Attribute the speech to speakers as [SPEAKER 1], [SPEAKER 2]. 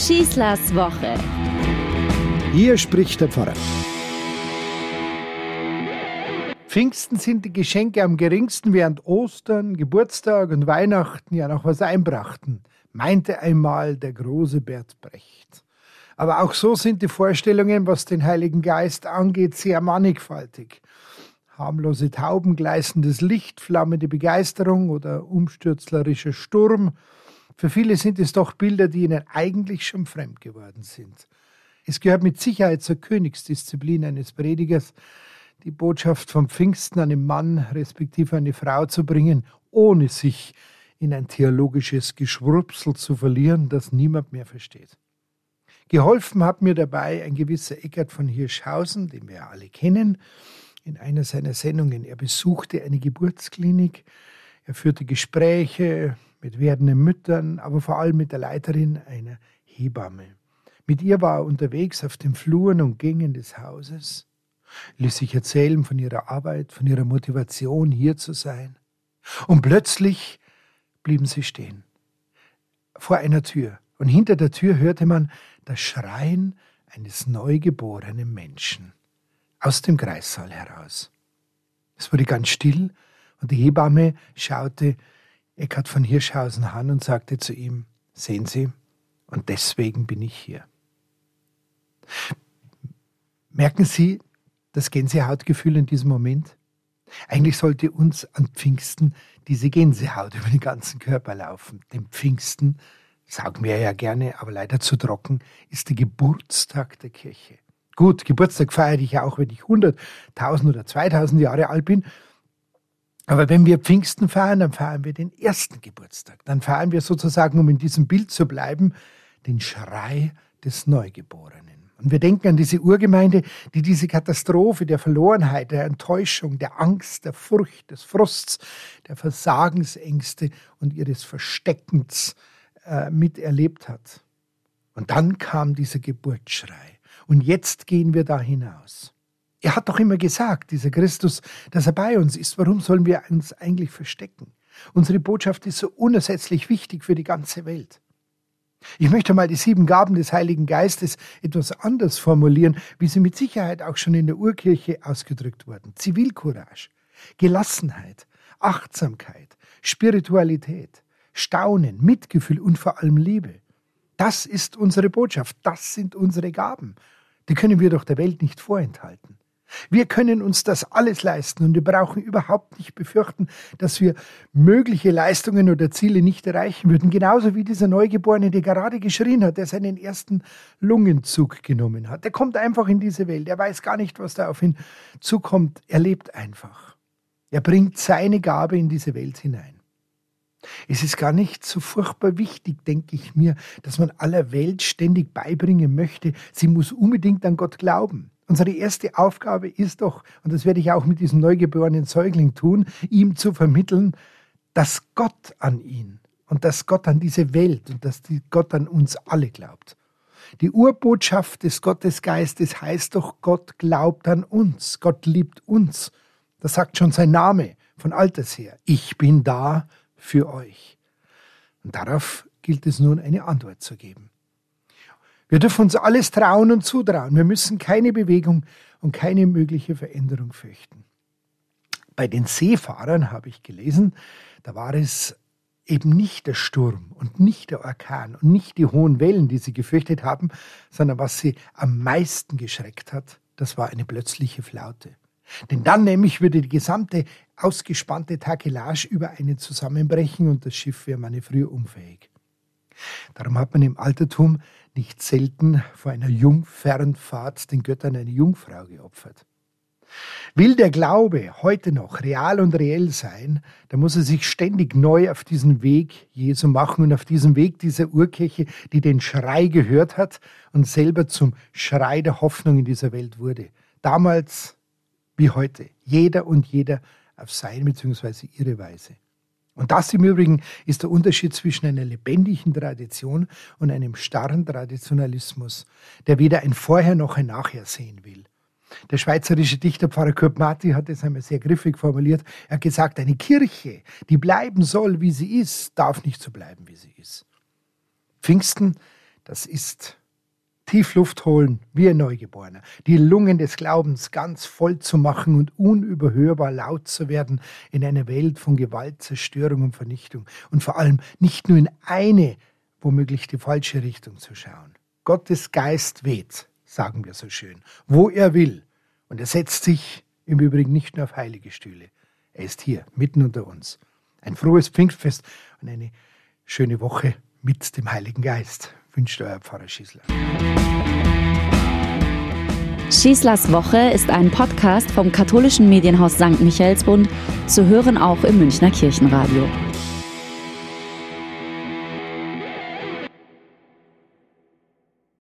[SPEAKER 1] Schießlers Woche.
[SPEAKER 2] Hier spricht der Pfarrer. Pfingsten sind die Geschenke am geringsten, während Ostern, Geburtstag und Weihnachten ja noch was einbrachten, meinte einmal der große Bert Brecht. Aber auch so sind die Vorstellungen, was den Heiligen Geist angeht, sehr mannigfaltig. Harmlose Tauben, gleißendes Licht, flammende Begeisterung oder umstürzlerischer Sturm. Für viele sind es doch Bilder, die ihnen eigentlich schon fremd geworden sind. Es gehört mit Sicherheit zur Königsdisziplin eines Predigers, die Botschaft vom Pfingsten an einen Mann respektive eine Frau zu bringen, ohne sich in ein theologisches Geschwurpsel zu verlieren, das niemand mehr versteht. Geholfen hat mir dabei ein gewisser Eckert von Hirschhausen, den wir alle kennen, in einer seiner Sendungen. Er besuchte eine Geburtsklinik, er führte Gespräche mit werdenden Müttern, aber vor allem mit der Leiterin einer Hebamme. Mit ihr war er unterwegs auf den Fluren und Gängen des Hauses, ließ sich erzählen von ihrer Arbeit, von ihrer Motivation, hier zu sein. Und plötzlich blieben sie stehen. Vor einer Tür. Und hinter der Tür hörte man das Schreien eines neugeborenen Menschen aus dem Kreissaal heraus. Es wurde ganz still und die Hebamme schaute Eckhard von Hirschhausen an und sagte zu ihm, sehen Sie, und deswegen bin ich hier. Merken Sie das Gänsehautgefühl in diesem Moment? Eigentlich sollte uns an Pfingsten diese Gänsehaut über den ganzen Körper laufen. Denn Pfingsten, sagen wir ja gerne, aber leider zu trocken, ist der Geburtstag der Kirche. Gut, Geburtstag feiere ich ja auch, wenn ich 100, 1000 oder 2000 Jahre alt bin. Aber wenn wir Pfingsten feiern, dann feiern wir den ersten Geburtstag. Dann feiern wir sozusagen, um in diesem Bild zu bleiben, den Schrei des Neugeborenen. Und wir denken an diese Urgemeinde, die diese Katastrophe der Verlorenheit, der Enttäuschung, der Angst, der Furcht, des Frusts, der Versagensängste und ihres Versteckens äh, miterlebt hat. Und dann kam dieser Geburtsschrei. Und jetzt gehen wir da hinaus. Er hat doch immer gesagt, dieser Christus, dass er bei uns ist. Warum sollen wir uns eigentlich verstecken? Unsere Botschaft ist so unersetzlich wichtig für die ganze Welt. Ich möchte mal die sieben Gaben des Heiligen Geistes etwas anders formulieren, wie sie mit Sicherheit auch schon in der Urkirche ausgedrückt wurden. Zivilcourage, Gelassenheit, Achtsamkeit, Spiritualität, Staunen, Mitgefühl und vor allem Liebe. Das ist unsere Botschaft, das sind unsere Gaben. Die können wir doch der Welt nicht vorenthalten. Wir können uns das alles leisten und wir brauchen überhaupt nicht befürchten, dass wir mögliche Leistungen oder Ziele nicht erreichen würden. Genauso wie dieser Neugeborene, der gerade geschrien hat, der seinen ersten Lungenzug genommen hat. Der kommt einfach in diese Welt. Er weiß gar nicht, was da auf ihn zukommt. Er lebt einfach. Er bringt seine Gabe in diese Welt hinein. Es ist gar nicht so furchtbar wichtig, denke ich mir, dass man aller Welt ständig beibringen möchte, sie muss unbedingt an Gott glauben. Unsere erste Aufgabe ist doch, und das werde ich auch mit diesem neugeborenen Säugling tun, ihm zu vermitteln, dass Gott an ihn und dass Gott an diese Welt und dass Gott an uns alle glaubt. Die Urbotschaft des Gottesgeistes heißt doch, Gott glaubt an uns, Gott liebt uns. Das sagt schon sein Name von alters her. Ich bin da für euch. Und darauf gilt es nun eine Antwort zu geben. Wir dürfen uns alles trauen und zutrauen. Wir müssen keine Bewegung und keine mögliche Veränderung fürchten. Bei den Seefahrern habe ich gelesen, da war es eben nicht der Sturm und nicht der Orkan und nicht die hohen Wellen, die sie gefürchtet haben, sondern was sie am meisten geschreckt hat, das war eine plötzliche Flaute. Denn dann nämlich würde die gesamte ausgespannte Takelage über einen zusammenbrechen und das Schiff wäre manövrierunfähig. Darum hat man im Altertum nicht selten vor einer Jungfernfahrt den Göttern eine Jungfrau geopfert. Will der Glaube heute noch real und reell sein, dann muss er sich ständig neu auf diesen Weg Jesu machen und auf diesen Weg dieser Urkirche, die den Schrei gehört hat und selber zum Schrei der Hoffnung in dieser Welt wurde. Damals wie heute. Jeder und jeder auf seine bzw. ihre Weise. Und das im Übrigen ist der Unterschied zwischen einer lebendigen Tradition und einem starren Traditionalismus, der weder ein Vorher noch ein Nachher sehen will. Der schweizerische Dichter Pfarrer Kurt Marti hat es einmal sehr griffig formuliert. Er hat gesagt, eine Kirche, die bleiben soll, wie sie ist, darf nicht so bleiben, wie sie ist. Pfingsten das ist tief Luft holen wie ein Neugeborener, die Lungen des Glaubens ganz voll zu machen und unüberhörbar laut zu werden in einer Welt von Gewalt, Zerstörung und Vernichtung und vor allem nicht nur in eine, womöglich die falsche Richtung zu schauen. Gottes Geist weht, sagen wir so schön, wo er will. Und er setzt sich im Übrigen nicht nur auf heilige Stühle. Er ist hier, mitten unter uns. Ein frohes Pfingstfest und eine schöne Woche mit dem Heiligen Geist wünscht euer Pfarrer Schießler.
[SPEAKER 1] Schießlers Woche ist ein Podcast vom katholischen Medienhaus St. Michaelsbund, zu hören auch im Münchner Kirchenradio.